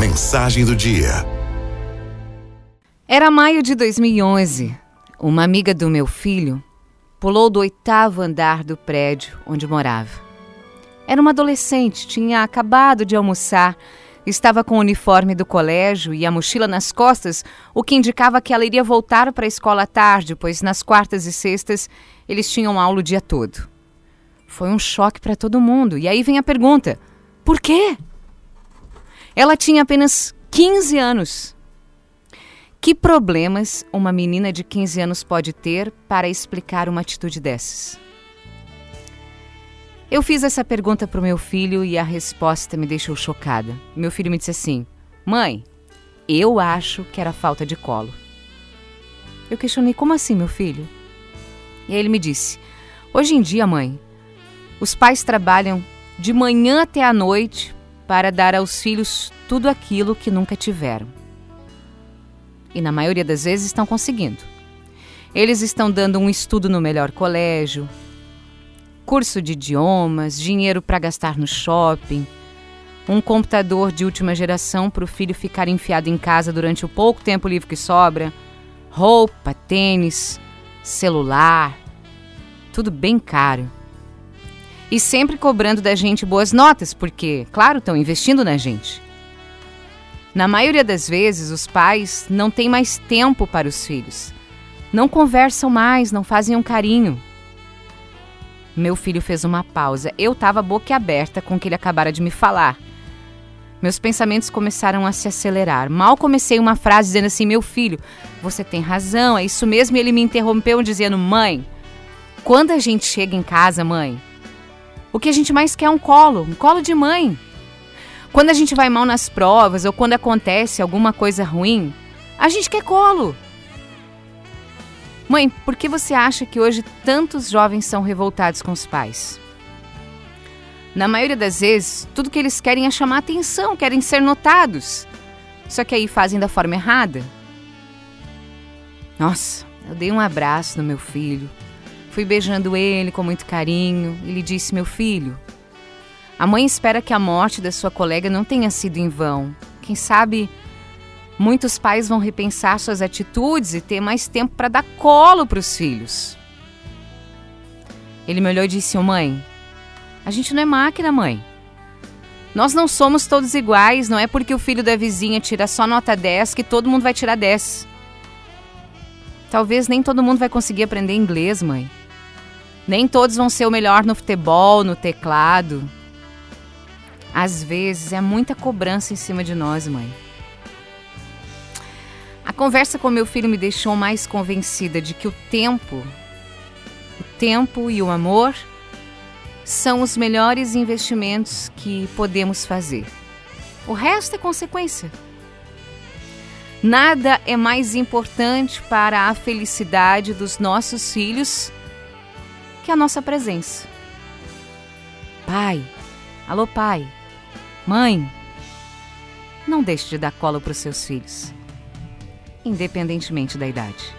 Mensagem do dia. Era maio de 2011. Uma amiga do meu filho pulou do oitavo andar do prédio onde morava. Era uma adolescente, tinha acabado de almoçar, estava com o uniforme do colégio e a mochila nas costas, o que indicava que ela iria voltar para a escola à tarde, pois nas quartas e sextas eles tinham aula o dia todo. Foi um choque para todo mundo. E aí vem a pergunta: por quê? Ela tinha apenas 15 anos. Que problemas uma menina de 15 anos pode ter para explicar uma atitude dessas? Eu fiz essa pergunta para o meu filho e a resposta me deixou chocada. Meu filho me disse assim: Mãe, eu acho que era falta de colo. Eu questionei: Como assim, meu filho? E aí ele me disse: Hoje em dia, mãe, os pais trabalham de manhã até a noite para dar aos filhos tudo aquilo que nunca tiveram. E na maioria das vezes estão conseguindo. Eles estão dando um estudo no melhor colégio, curso de idiomas, dinheiro para gastar no shopping, um computador de última geração para o filho ficar enfiado em casa durante o pouco tempo livre que sobra, roupa, tênis, celular, tudo bem caro e sempre cobrando da gente boas notas, porque, claro, estão investindo na gente. Na maioria das vezes, os pais não têm mais tempo para os filhos. Não conversam mais, não fazem um carinho. Meu filho fez uma pausa. Eu estava boquiaberta com o que ele acabara de me falar. Meus pensamentos começaram a se acelerar. Mal comecei uma frase dizendo assim: Meu filho, você tem razão, é isso mesmo. E ele me interrompeu dizendo: Mãe, quando a gente chega em casa, mãe, o que a gente mais quer é um colo, um colo de mãe. Quando a gente vai mal nas provas ou quando acontece alguma coisa ruim, a gente quer colo. Mãe, por que você acha que hoje tantos jovens são revoltados com os pais? Na maioria das vezes, tudo que eles querem é chamar atenção, querem ser notados. Só que aí fazem da forma errada. Nossa, eu dei um abraço no meu filho, Fui beijando ele com muito carinho. Ele disse: Meu filho, a mãe espera que a morte da sua colega não tenha sido em vão. Quem sabe muitos pais vão repensar suas atitudes e ter mais tempo para dar colo para os filhos. Ele me olhou e disse: oh, Mãe, a gente não é máquina, mãe. Nós não somos todos iguais, não é porque o filho da vizinha tira só nota 10 que todo mundo vai tirar 10. Talvez nem todo mundo vai conseguir aprender inglês, mãe. Nem todos vão ser o melhor no futebol, no teclado. Às vezes é muita cobrança em cima de nós, mãe. A conversa com meu filho me deixou mais convencida de que o tempo, o tempo e o amor são os melhores investimentos que podemos fazer. O resto é consequência. Nada é mais importante para a felicidade dos nossos filhos que a nossa presença. Pai, alô pai, mãe, não deixe de dar colo para os seus filhos, independentemente da idade.